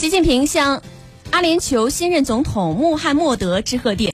习近平向阿联酋新任总统穆罕默德致贺电。